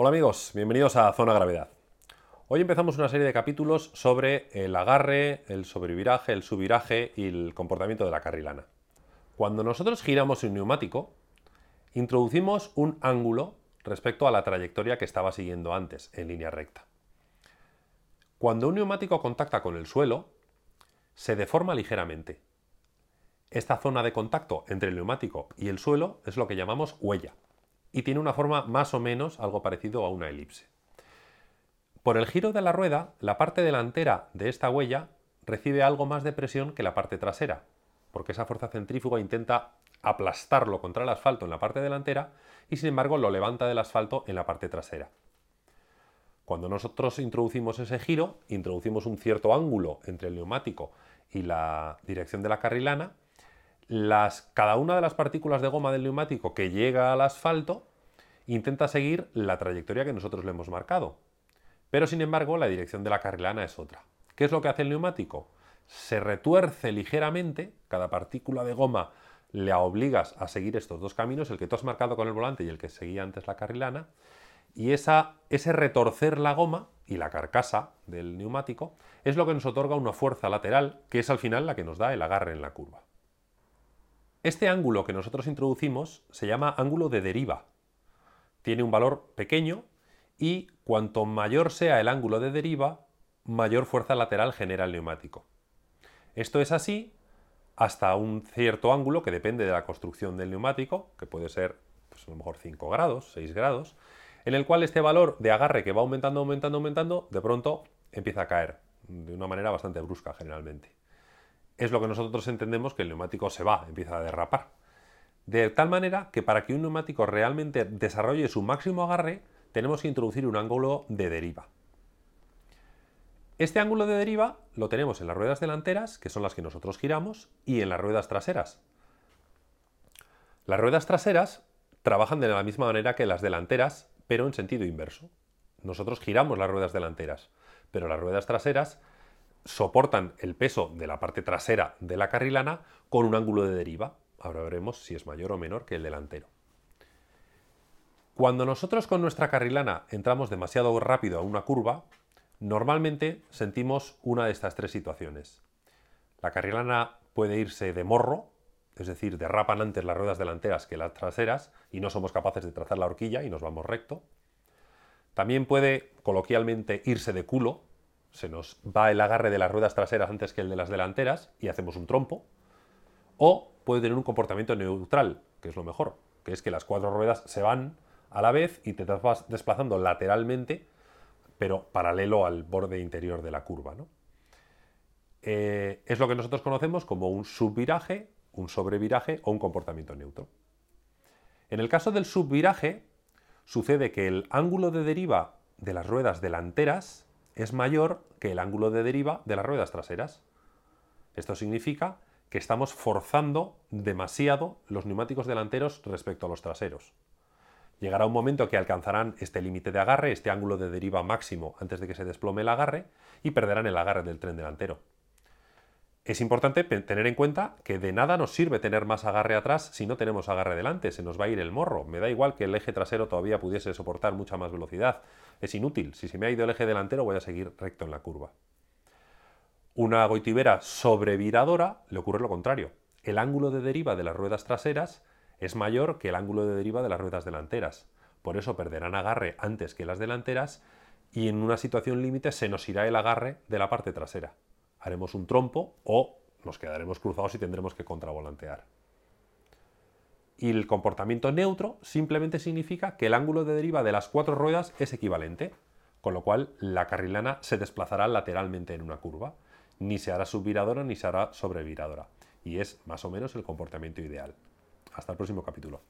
Hola amigos, bienvenidos a Zona Gravedad. Hoy empezamos una serie de capítulos sobre el agarre, el sobreviraje, el subviraje y el comportamiento de la carrilana. Cuando nosotros giramos un neumático, introducimos un ángulo respecto a la trayectoria que estaba siguiendo antes, en línea recta. Cuando un neumático contacta con el suelo, se deforma ligeramente. Esta zona de contacto entre el neumático y el suelo es lo que llamamos huella y tiene una forma más o menos algo parecido a una elipse. Por el giro de la rueda, la parte delantera de esta huella recibe algo más de presión que la parte trasera, porque esa fuerza centrífuga intenta aplastarlo contra el asfalto en la parte delantera y sin embargo lo levanta del asfalto en la parte trasera. Cuando nosotros introducimos ese giro, introducimos un cierto ángulo entre el neumático y la dirección de la carrilana, las, cada una de las partículas de goma del neumático que llega al asfalto intenta seguir la trayectoria que nosotros le hemos marcado. Pero sin embargo, la dirección de la carrilana es otra. ¿Qué es lo que hace el neumático? Se retuerce ligeramente, cada partícula de goma le obligas a seguir estos dos caminos, el que tú has marcado con el volante y el que seguía antes la carrilana, y ese retorcer la goma y la carcasa del neumático es lo que nos otorga una fuerza lateral, que es al final la que nos da el agarre en la curva. Este ángulo que nosotros introducimos se llama ángulo de deriva. Tiene un valor pequeño y cuanto mayor sea el ángulo de deriva, mayor fuerza lateral genera el neumático. Esto es así hasta un cierto ángulo que depende de la construcción del neumático, que puede ser pues, a lo mejor 5 grados, 6 grados, en el cual este valor de agarre que va aumentando, aumentando, aumentando, de pronto empieza a caer de una manera bastante brusca generalmente. Es lo que nosotros entendemos que el neumático se va, empieza a derrapar. De tal manera que para que un neumático realmente desarrolle su máximo agarre, tenemos que introducir un ángulo de deriva. Este ángulo de deriva lo tenemos en las ruedas delanteras, que son las que nosotros giramos, y en las ruedas traseras. Las ruedas traseras trabajan de la misma manera que las delanteras, pero en sentido inverso. Nosotros giramos las ruedas delanteras, pero las ruedas traseras soportan el peso de la parte trasera de la carrilana con un ángulo de deriva. Ahora veremos si es mayor o menor que el delantero. Cuando nosotros con nuestra carrilana entramos demasiado rápido a una curva, normalmente sentimos una de estas tres situaciones. La carrilana puede irse de morro, es decir, derrapan antes las ruedas delanteras que las traseras y no somos capaces de trazar la horquilla y nos vamos recto. También puede coloquialmente irse de culo, se nos va el agarre de las ruedas traseras antes que el de las delanteras y hacemos un trompo. O puede tener un comportamiento neutral, que es lo mejor, que es que las cuatro ruedas se van a la vez y te vas desplazando lateralmente, pero paralelo al borde interior de la curva. Eh, es lo que nosotros conocemos como un subviraje, un sobreviraje o un comportamiento neutro. En el caso del subviraje, sucede que el ángulo de deriva de las ruedas delanteras es mayor que el ángulo de deriva de las ruedas traseras. Esto significa que estamos forzando demasiado los neumáticos delanteros respecto a los traseros. Llegará un momento que alcanzarán este límite de agarre, este ángulo de deriva máximo antes de que se desplome el agarre y perderán el agarre del tren delantero. Es importante tener en cuenta que de nada nos sirve tener más agarre atrás si no tenemos agarre delante, se nos va a ir el morro. Me da igual que el eje trasero todavía pudiese soportar mucha más velocidad. Es inútil, si se me ha ido el eje delantero voy a seguir recto en la curva. Una goitibera sobreviradora le ocurre lo contrario. El ángulo de deriva de las ruedas traseras es mayor que el ángulo de deriva de las ruedas delanteras. Por eso perderán agarre antes que las delanteras y en una situación límite se nos irá el agarre de la parte trasera. Haremos un trompo o nos quedaremos cruzados y tendremos que contravolantear. Y el comportamiento neutro simplemente significa que el ángulo de deriva de las cuatro ruedas es equivalente, con lo cual la carrilana se desplazará lateralmente en una curva. Ni se hará subviradora ni se hará sobreviradora. Y es más o menos el comportamiento ideal. Hasta el próximo capítulo.